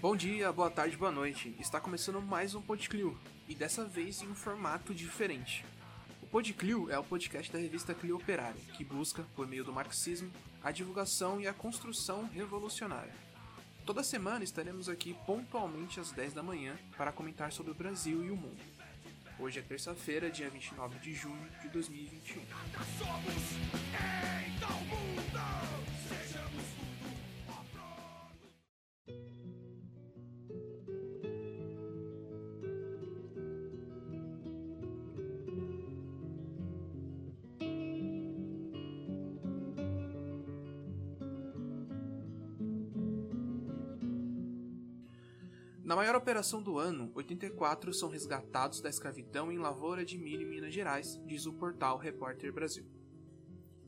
Bom dia, boa tarde, boa noite. Está começando mais um Podclio e dessa vez em um formato diferente. O Podclio é o podcast da revista Clio Operária, que busca, por meio do marxismo, a divulgação e a construção revolucionária. Toda semana estaremos aqui pontualmente às 10 da manhã para comentar sobre o Brasil e o mundo. Hoje é terça-feira, dia 29 de junho de 2021. Na maior operação do ano, 84 são resgatados da escravidão em lavoura de milho em Minas Gerais, diz o portal Repórter Brasil.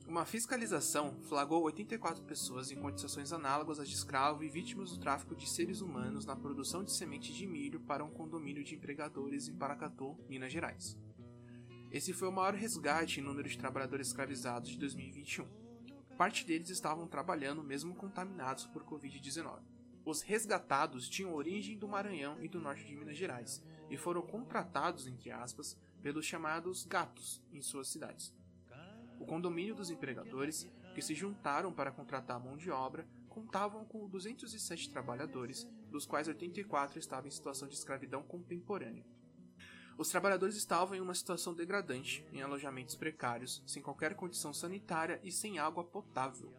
Uma fiscalização flagrou 84 pessoas em condições análogas às de escravo e vítimas do tráfico de seres humanos na produção de sementes de milho para um condomínio de empregadores em Paracatu, Minas Gerais. Esse foi o maior resgate em número de trabalhadores escravizados de 2021. Parte deles estavam trabalhando mesmo contaminados por Covid-19. Os resgatados tinham origem do Maranhão e do norte de Minas Gerais e foram contratados, entre aspas, pelos chamados gatos em suas cidades. O condomínio dos empregadores, que se juntaram para contratar mão de obra, contavam com 207 trabalhadores, dos quais 84 estavam em situação de escravidão contemporânea. Os trabalhadores estavam em uma situação degradante, em alojamentos precários, sem qualquer condição sanitária e sem água potável.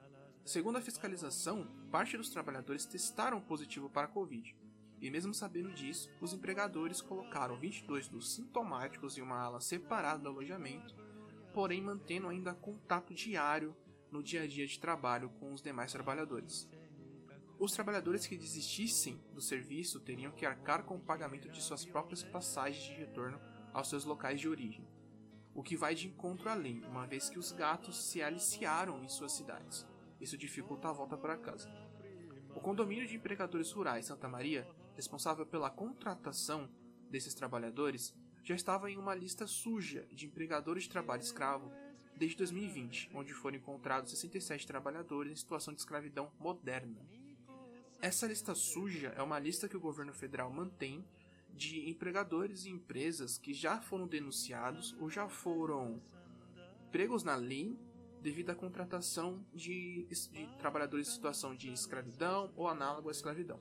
Segundo a fiscalização, parte dos trabalhadores testaram positivo para a Covid. E mesmo sabendo disso, os empregadores colocaram 22 dos sintomáticos em uma ala separada do alojamento, porém mantendo ainda contato diário no dia a dia de trabalho com os demais trabalhadores. Os trabalhadores que desistissem do serviço teriam que arcar com o pagamento de suas próprias passagens de retorno aos seus locais de origem, o que vai de encontro à lei, uma vez que os gatos se aliciaram em suas cidades. Isso dificulta a volta para casa. O condomínio de empregadores rurais Santa Maria, responsável pela contratação desses trabalhadores, já estava em uma lista suja de empregadores de trabalho escravo desde 2020, onde foram encontrados 67 trabalhadores em situação de escravidão moderna. Essa lista suja é uma lista que o governo federal mantém de empregadores e empresas que já foram denunciados ou já foram pregos na lei devido à contratação de, de trabalhadores em situação de escravidão ou análogo à escravidão.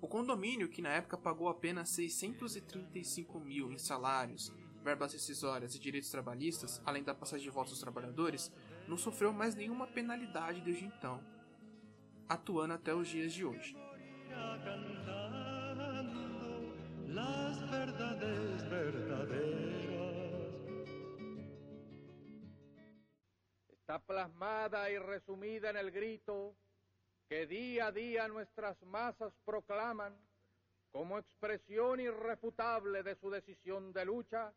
O condomínio, que na época pagou apenas 635 mil em salários, verbas rescisórias e direitos trabalhistas, além da passagem de volta dos trabalhadores, não sofreu mais nenhuma penalidade desde então, atuando até os dias de hoje. Está plasmada y resumida en el grito que día a día nuestras masas proclaman como expresión irrefutable de su decisión de lucha,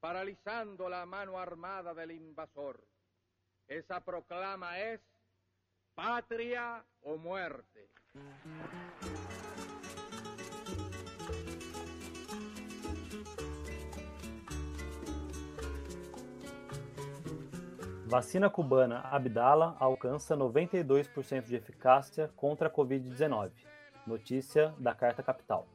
paralizando la mano armada del invasor. Esa proclama es patria o muerte. Vacina cubana Abdala alcança 92% de eficácia contra a Covid-19. Notícia da Carta Capital.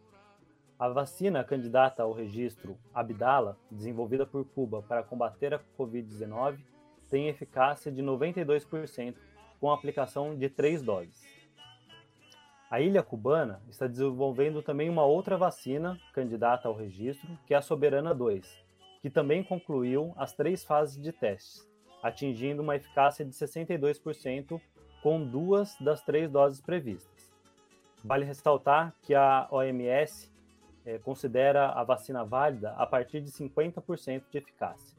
A vacina candidata ao registro Abdala, desenvolvida por Cuba para combater a Covid-19, tem eficácia de 92% com a aplicação de três doses. A ilha cubana está desenvolvendo também uma outra vacina candidata ao registro, que é a Soberana 2, que também concluiu as três fases de testes atingindo uma eficácia de 62% com duas das três doses previstas. Vale ressaltar que a OMS é, considera a vacina válida a partir de 50% de eficácia.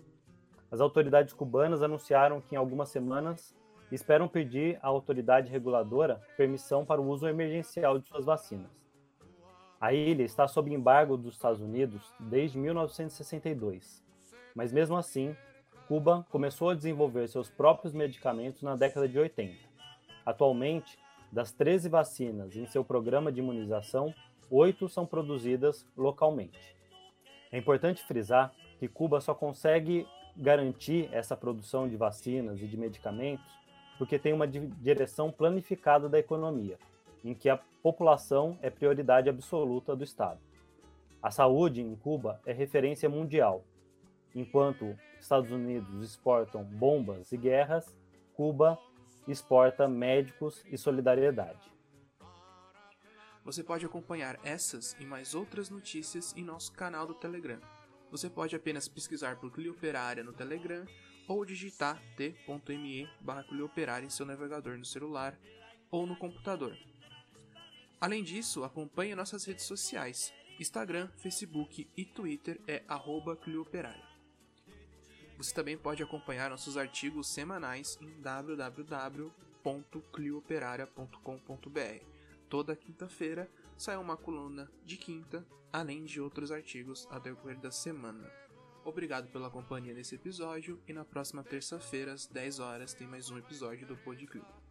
As autoridades cubanas anunciaram que em algumas semanas esperam pedir à autoridade reguladora permissão para o uso emergencial de suas vacinas. A ilha está sob embargo dos Estados Unidos desde 1962, mas mesmo assim Cuba começou a desenvolver seus próprios medicamentos na década de 80. Atualmente, das 13 vacinas em seu programa de imunização, oito são produzidas localmente. É importante frisar que Cuba só consegue garantir essa produção de vacinas e de medicamentos porque tem uma direção planificada da economia, em que a população é prioridade absoluta do Estado. A saúde em Cuba é referência mundial. Enquanto Estados Unidos exportam bombas e guerras, Cuba exporta médicos e solidariedade. Você pode acompanhar essas e mais outras notícias em nosso canal do Telegram. Você pode apenas pesquisar por Clioperária no Telegram ou digitar t.me barra em seu navegador no celular ou no computador. Além disso, acompanhe nossas redes sociais. Instagram, Facebook e Twitter é arroba Clioperária. Você também pode acompanhar nossos artigos semanais em www.clioperaria.com.br. Toda quinta-feira sai uma coluna de quinta, além de outros artigos ao decorrer da semana. Obrigado pela companhia nesse episódio e na próxima terça-feira, às 10 horas, tem mais um episódio do Podclip.